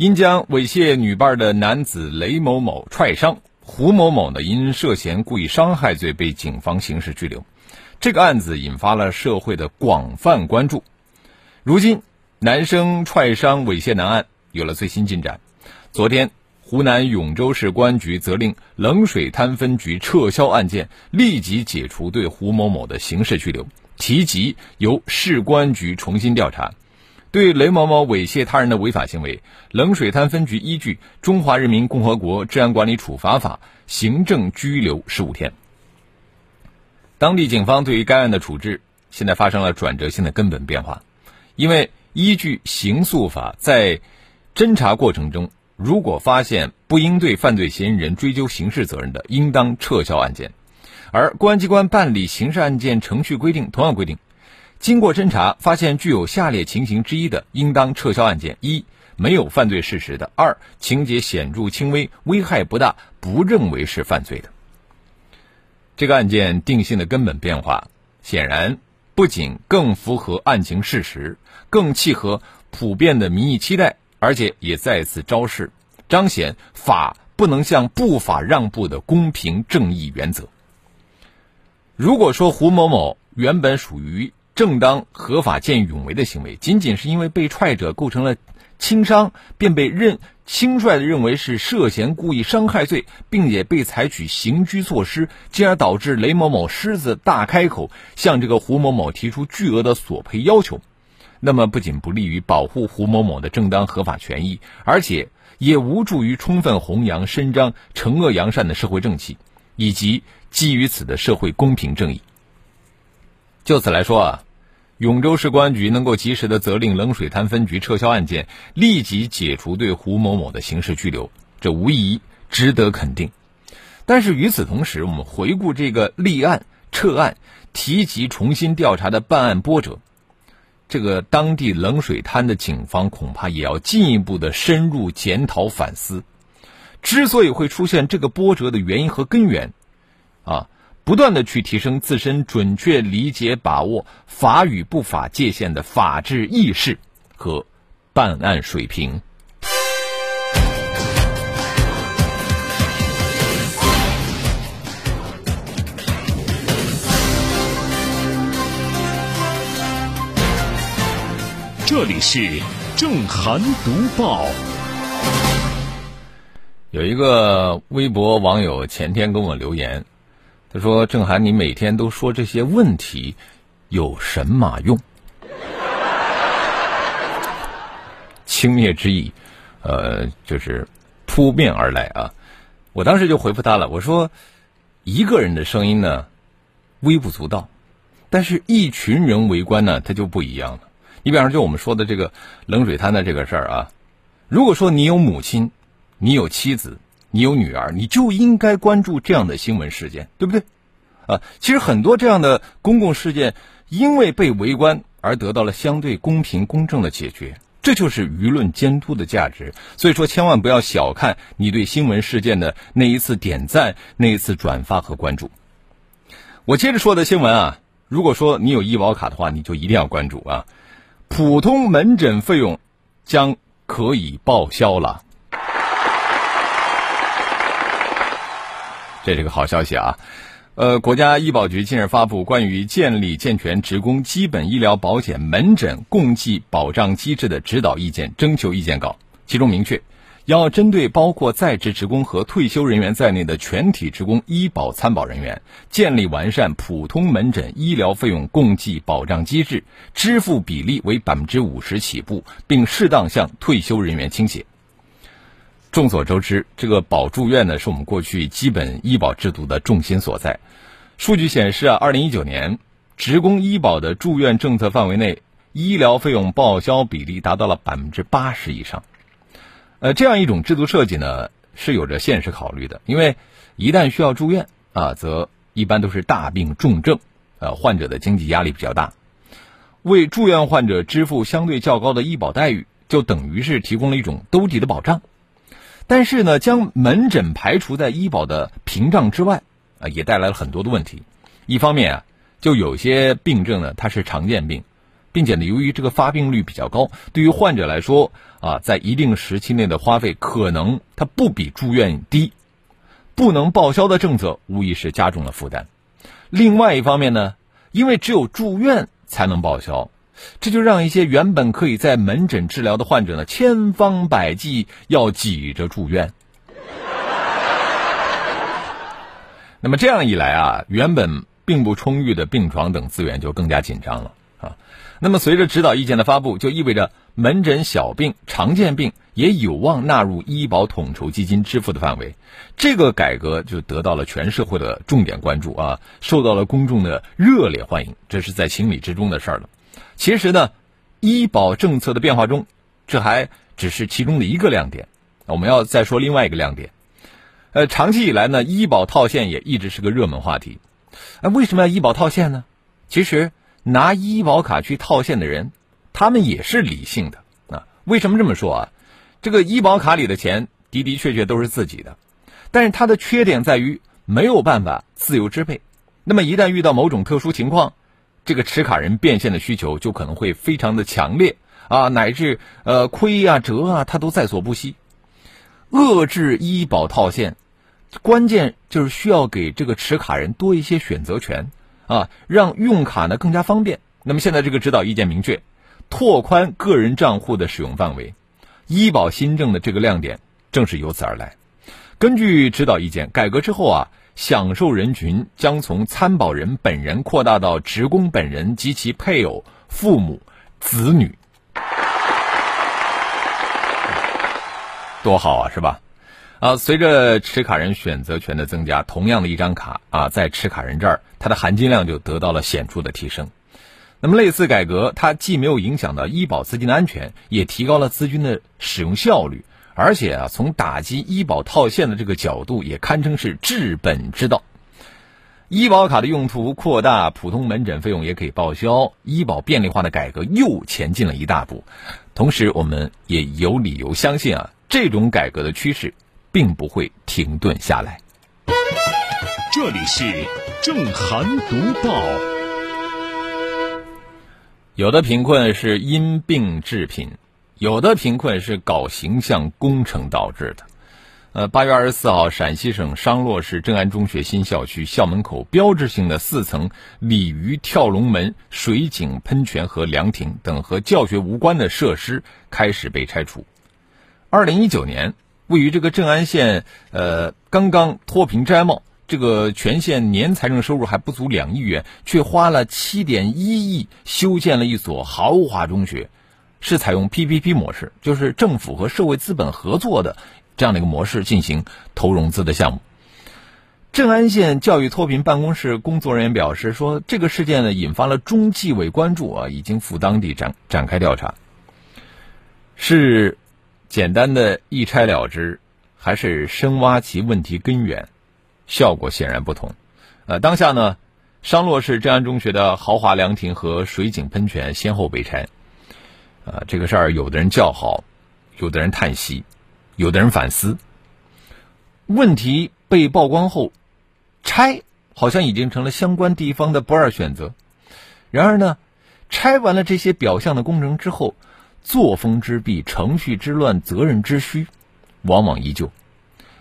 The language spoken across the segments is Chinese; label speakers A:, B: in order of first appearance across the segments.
A: 因将猥亵女伴的男子雷某某踹伤，胡某某呢因涉嫌故意伤害罪被警方刑事拘留。这个案子引发了社会的广泛关注。如今，男生踹伤猥亵男案有了最新进展。昨天，湖南永州市公安局责令冷水滩分局撤销案件，立即解除对胡某某的刑事拘留，提及由市公安局重新调查。对雷某某猥亵他人的违法行为，冷水滩分局依据《中华人民共和国治安管理处罚法》行政拘留十五天。当地警方对于该案的处置现在发生了转折性的根本变化，因为依据刑诉法，在侦查过程中，如果发现不应对犯罪嫌疑人追究刑事责任的，应当撤销案件；而公安机关办理刑事案件程序规定同样规定。经过侦查，发现具有下列情形之一的，应当撤销案件：一、没有犯罪事实的；二、情节显著轻微，危害不大，不认为是犯罪的。这个案件定性的根本变化，显然不仅更符合案情事实，更契合普遍的民意期待，而且也再次昭示、彰显法不能向不法让步的公平正义原则。如果说胡某某原本属于，正当合法见义勇为的行为，仅仅是因为被踹者构成了轻伤，便被认轻率的认为是涉嫌故意伤害罪，并且被采取刑拘措施，进而导致雷某某狮子大开口，向这个胡某某提出巨额的索赔要求，那么不仅不利于保护胡某某的正当合法权益，而且也无助于充分弘扬伸张惩恶扬善的社会正气，以及基于此的社会公平正义。就此来说啊。永州市公安局能够及时的责令冷水滩分局撤销案件，立即解除对胡某某的刑事拘留，这无疑值得肯定。但是与此同时，我们回顾这个立案、撤案、提及重新调查的办案波折，这个当地冷水滩的警方恐怕也要进一步的深入检讨反思。之所以会出现这个波折的原因和根源，啊。不断的去提升自身准确理解、把握法与不法界限的法治意识和办案水平。
B: 这里是正涵读报。
A: 有一个微博网友前天跟我留言。他说：“郑涵，你每天都说这些问题，有什么用？”轻蔑之意，呃，就是扑面而来啊！我当时就回复他了，我说：“一个人的声音呢，微不足道，但是一群人围观呢，他就不一样了。你比方说，就我们说的这个冷水滩的这个事儿啊，如果说你有母亲，你有妻子。”你有女儿，你就应该关注这样的新闻事件，对不对？啊，其实很多这样的公共事件，因为被围观而得到了相对公平公正的解决，这就是舆论监督的价值。所以说，千万不要小看你对新闻事件的那一次点赞、那一次转发和关注。我接着说的新闻啊，如果说你有医保卡的话，你就一定要关注啊，普通门诊费用将可以报销了。这是个好消息啊！呃，国家医保局近日发布关于建立健全职工基本医疗保险门诊共计保障机制的指导意见征求意见稿，其中明确，要针对包括在职职工和退休人员在内的全体职工医保参保人员，建立完善普通门诊医疗费用共计保障机制，支付比例为百分之五十起步，并适当向退休人员倾斜。众所周知，这个保住院呢，是我们过去基本医保制度的重心所在。数据显示啊，二零一九年，职工医保的住院政策范围内，医疗费用报销比例达到了百分之八十以上。呃，这样一种制度设计呢，是有着现实考虑的，因为一旦需要住院啊，则一般都是大病重症，呃，患者的经济压力比较大，为住院患者支付相对较高的医保待遇，就等于是提供了一种兜底的保障。但是呢，将门诊排除在医保的屏障之外，啊，也带来了很多的问题。一方面啊，就有些病症呢，它是常见病。并且呢，由于这个发病率比较高，对于患者来说啊，在一定时期内的花费可能它不比住院低，不能报销的政策无疑是加重了负担。另外一方面呢，因为只有住院才能报销，这就让一些原本可以在门诊治疗的患者呢，千方百计要挤着住院。那么这样一来啊，原本并不充裕的病床等资源就更加紧张了啊。那么，随着指导意见的发布，就意味着门诊小病、常见病也有望纳入医保统筹基金支付的范围。这个改革就得到了全社会的重点关注啊，受到了公众的热烈欢迎，这是在情理之中的事儿了。其实呢，医保政策的变化中，这还只是其中的一个亮点。我们要再说另外一个亮点。呃，长期以来呢，医保套现也一直是个热门话题。哎，为什么要医保套现呢？其实。拿医保卡去套现的人，他们也是理性的啊。为什么这么说啊？这个医保卡里的钱的的确确都是自己的，但是它的缺点在于没有办法自由支配。那么一旦遇到某种特殊情况，这个持卡人变现的需求就可能会非常的强烈啊，乃至呃亏啊折啊，他都在所不惜。遏制医保套现，关键就是需要给这个持卡人多一些选择权。啊，让用卡呢更加方便。那么现在这个指导意见明确，拓宽个人账户的使用范围，医保新政的这个亮点正是由此而来。根据指导意见，改革之后啊，享受人群将从参保人本人扩大到职工本人及其配偶、父母、子女，多好啊，是吧？啊，随着持卡人选择权的增加，同样的一张卡啊，在持卡人这儿，它的含金量就得到了显著的提升。那么，类似改革，它既没有影响到医保资金的安全，也提高了资金的使用效率，而且啊，从打击医保套现的这个角度，也堪称是治本之道。医保卡的用途扩大，普通门诊费用也可以报销，医保便利化的改革又前进了一大步。同时，我们也有理由相信啊，这种改革的趋势。并不会停顿下来。
B: 这里是正涵读报。
A: 有的贫困是因病致贫，有的贫困是搞形象工程导致的。呃，八月二十四号，陕西省商洛市正安中学新校区校门口标志性的四层鲤鱼跳龙门、水井喷泉和凉亭等和教学无关的设施开始被拆除。二零一九年。位于这个正安县，呃，刚刚脱贫摘帽，这个全县年财政收入还不足两亿元，却花了七点一亿修建了一所豪华中学，是采用 PPP 模式，就是政府和社会资本合作的这样的一个模式进行投融资的项目。正安县教育脱贫办公室工作人员表示说，这个事件呢引发了中纪委关注啊，已经赴当地展展开调查，是。简单的一拆了之，还是深挖其问题根源，效果显然不同。呃，当下呢，商洛市正安中学的豪华凉亭和水井喷泉先后被拆。啊，这个事儿，有的人叫好，有的人叹息，有的人反思。问题被曝光后，拆好像已经成了相关地方的不二选择。然而呢，拆完了这些表象的工程之后。作风之弊、程序之乱、责任之虚，往往依旧。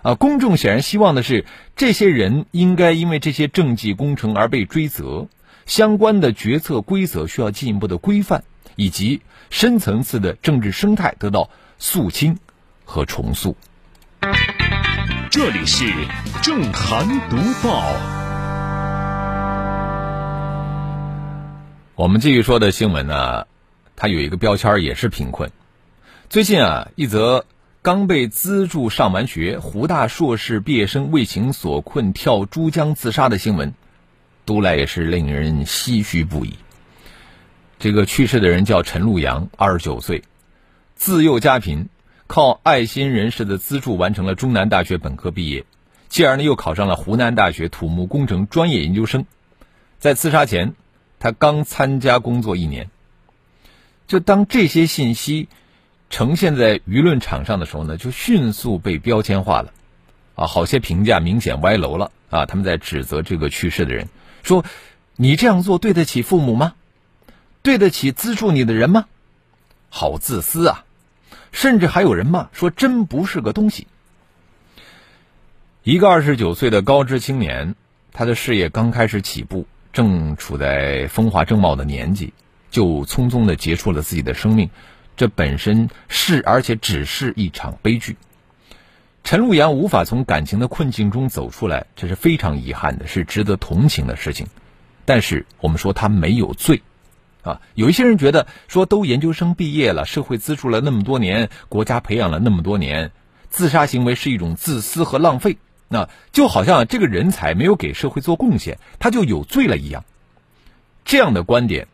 A: 啊，公众显然希望的是，这些人应该因为这些政绩工程而被追责，相关的决策规则需要进一步的规范，以及深层次的政治生态得到肃清和重塑。
B: 这里是正涵读报，
A: 我们继续说的新闻呢。它有一个标签也是贫困。最近啊，一则刚被资助上完学，湖大硕士毕业生为情所困跳珠江自杀的新闻，读来也是令人唏嘘不已。这个去世的人叫陈路阳，二十九岁，自幼家贫，靠爱心人士的资助完成了中南大学本科毕业，继而呢又考上了湖南大学土木工程专业研究生。在自杀前，他刚参加工作一年。就当这些信息呈现在舆论场上的时候呢，就迅速被标签化了。啊，好些评价明显歪楼了啊！他们在指责这个去世的人，说：“你这样做对得起父母吗？对得起资助你的人吗？好自私啊！”甚至还有人骂说：“真不是个东西。”一个二十九岁的高知青年，他的事业刚开始起步，正处在风华正茂的年纪，就匆匆的结束了自己的生命，这本身是而且只是一场悲剧。陈路阳无法从感情的困境中走出来，这是非常遗憾的，是值得同情的事情。但是我们说他没有罪，啊，有一些人觉得说都研究生毕业了，社会资助了那么多年，国家培养了那么多年，自杀行为是一种自私和浪费，那就好像这个人才没有给社会做贡献，他就有罪了一样。这样的观点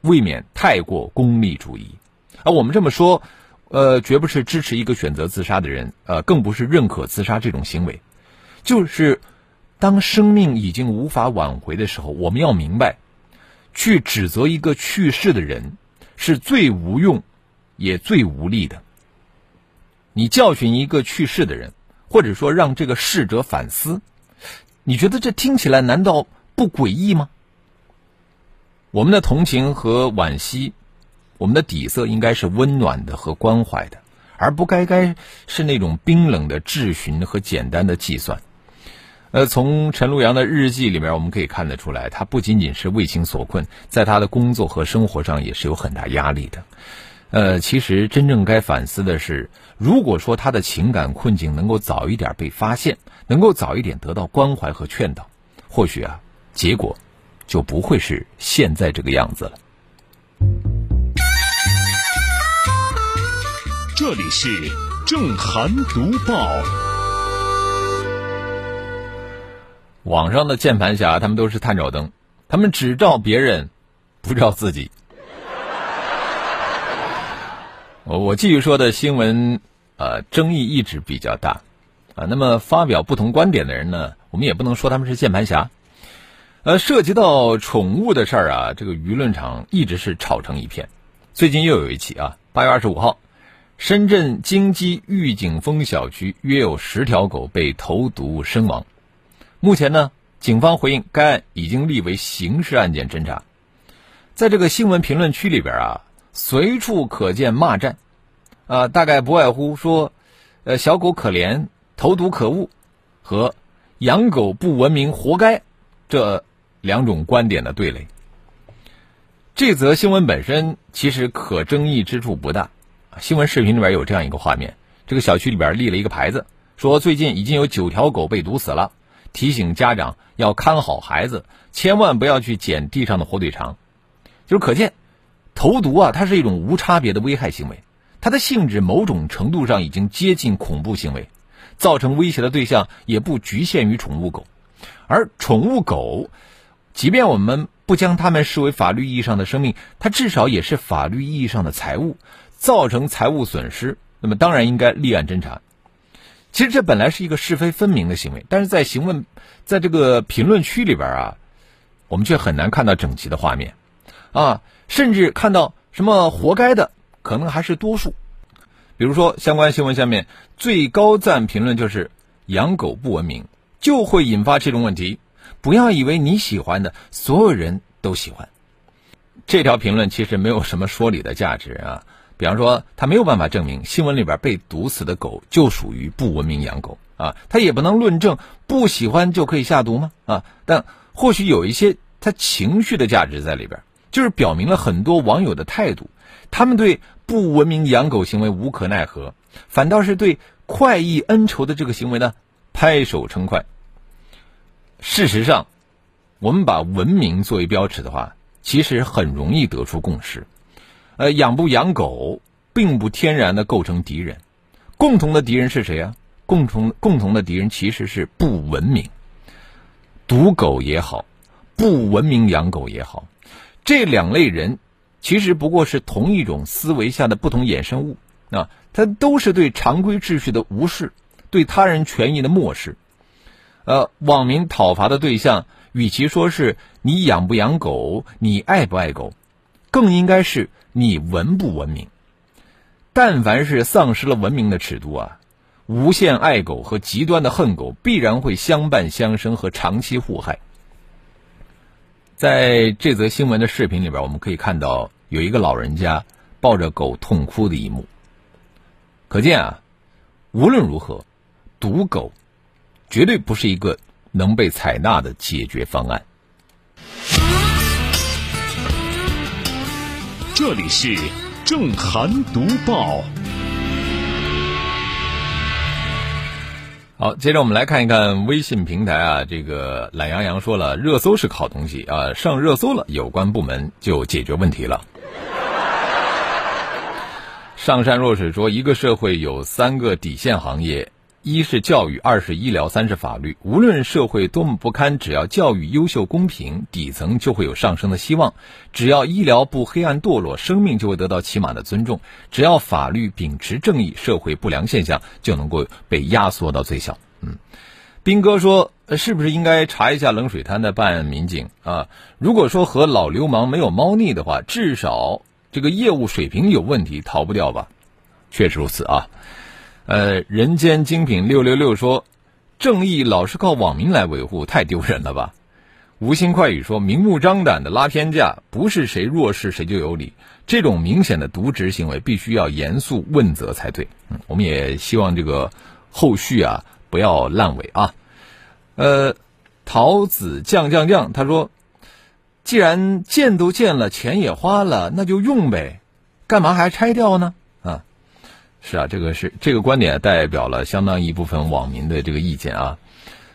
A: 未免太过功利主义，而我们这么说。呃，绝不是支持一个选择自杀的人，呃，更不是认可自杀这种行为。就是当生命已经无法挽回的时候，我们要明白，去指责一个去世的人是最无用也最无力的。你教训一个去世的人，或者说让这个逝者反思，你觉得这听起来难道不诡异吗？我们的同情和惋惜。我们的底色应该是温暖的和关怀的，而不该该是那种冰冷的质询和简单的计算。呃，从陈璐阳的日记里面，我们可以看得出来，他不仅仅是为情所困，在他的工作和生活上也是有很大压力的。呃，其实真正该反思的是，如果说他的情感困境能够早一点被发现，能够早一点得到关怀和劝导，或许啊，结果就不会是现在这个样子了。
B: 这里是正涵读报。
A: 网上的键盘侠，他们都是探照灯，他们只照别人，不照自己。我我继续说的新闻，呃，争议一直比较大啊。那么发表不同观点的人呢，我们也不能说他们是键盘侠。呃，涉及到宠物的事儿啊，这个舆论场一直是吵成一片。最近又有一起啊，八月二十五号。深圳京基御景峰小区约有十条狗被投毒身亡。目前呢，警方回应该案已经立为刑事案件侦查。在这个新闻评论区里边啊，随处可见骂战，啊，大概不外乎说，呃，小狗可怜，投毒可恶，和养狗不文明，活该，这两种观点的对垒。这则新闻本身其实可争议之处不大。新闻视频里边有这样一个画面：这个小区里边立了一个牌子，说最近已经有九条狗被毒死了，提醒家长要看好孩子，千万不要去捡地上的火腿肠。就是可见，投毒啊，它是一种无差别的危害行为，它的性质某种程度上已经接近恐怖行为，造成威胁的对象也不局限于宠物狗，而宠物狗，即便我们不将它们视为法律意义上的生命，它至少也是法律意义上的财物。造成财物损失，那么当然应该立案侦查。其实这本来是一个是非分明的行为，但是在询问，在这个评论区里边啊，我们却很难看到整齐的画面，啊，甚至看到什么活该的，可能还是多数。比如说相关新闻下面最高赞评论就是养狗不文明，就会引发这种问题。不要以为你喜欢的，所有人都喜欢。这条评论其实没有什么说理的价值啊。比方说，他没有办法证明新闻里边被毒死的狗就属于不文明养狗啊，他也不能论证不喜欢就可以下毒吗？啊，但或许有一些他情绪的价值在里边，就是表明了很多网友的态度，他们对不文明养狗行为无可奈何，反倒是对快意恩仇的这个行为呢拍手称快。事实上，我们把文明作为标尺的话，其实很容易得出共识。呃，养不养狗，并不天然的构成敌人，共同的敌人是谁啊？共同共同的敌人其实是不文明，赌狗也好，不文明养狗也好，这两类人其实不过是同一种思维下的不同衍生物啊，它都是对常规秩序的无视，对他人权益的漠视。呃，网民讨伐的对象，与其说是你养不养狗，你爱不爱狗，更应该是你文不文明。但凡是丧失了文明的尺度啊，无限爱狗和极端的恨狗必然会相伴相生和长期互害。在这则新闻的视频里边，我们可以看到有一个老人家抱着狗痛哭的一幕。可见啊，无论如何，毒狗。绝对不是一个能被采纳的解决方案。
B: 这里是正涵读报。
A: 好，接着我们来看一看微信平台啊，这个懒羊羊说了，热搜是个好东西啊，上热搜了，有关部门就解决问题了。上善若水说，一个社会有三个底线行业。一是教育，二是医疗，三是法律。无论社会多么不堪，只要教育优秀公平，底层就会有上升的希望；只要医疗不黑暗堕落，生命就会得到起码的尊重；只要法律秉持正义，社会不良现象就能够被压缩到最小。嗯，斌哥说，是不是应该查一下冷水滩的办案民警啊？如果说和老流氓没有猫腻的话，至少这个业务水平有问题，逃不掉吧？确实如此啊。呃，人间精品六六六说，正义老是靠网民来维护，太丢人了吧？无心快语说，明目张胆的拉偏架，不是谁弱势谁就有理，这种明显的渎职行为，必须要严肃问责才对。嗯，我们也希望这个后续啊不要烂尾啊。呃，桃子酱酱酱，他说，既然建都建了，钱也花了，那就用呗，干嘛还拆掉呢？是啊，这个是这个观点代表了相当一部分网民的这个意见啊。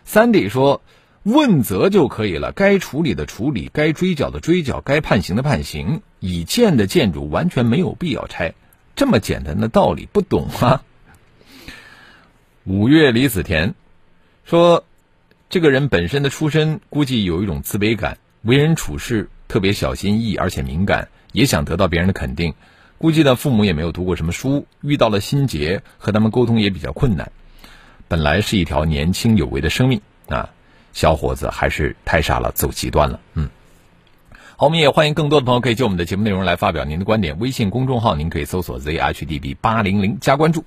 A: 三弟说，问责就可以了，该处理的处理，该追缴的追缴，该判刑的判刑。已建的建筑完全没有必要拆，这么简单的道理不懂吗？五月李子田说，这个人本身的出身估计有一种自卑感，为人处事特别小心翼翼，而且敏感，也想得到别人的肯定。估计呢，父母也没有读过什么书，遇到了心结，和他们沟通也比较困难。本来是一条年轻有为的生命啊，小伙子还是太傻了，走极端了。嗯，好，我们也欢迎更多的朋友可以就我们的节目内容来发表您的观点。微信公众号您可以搜索 zhdb 八零零加关注。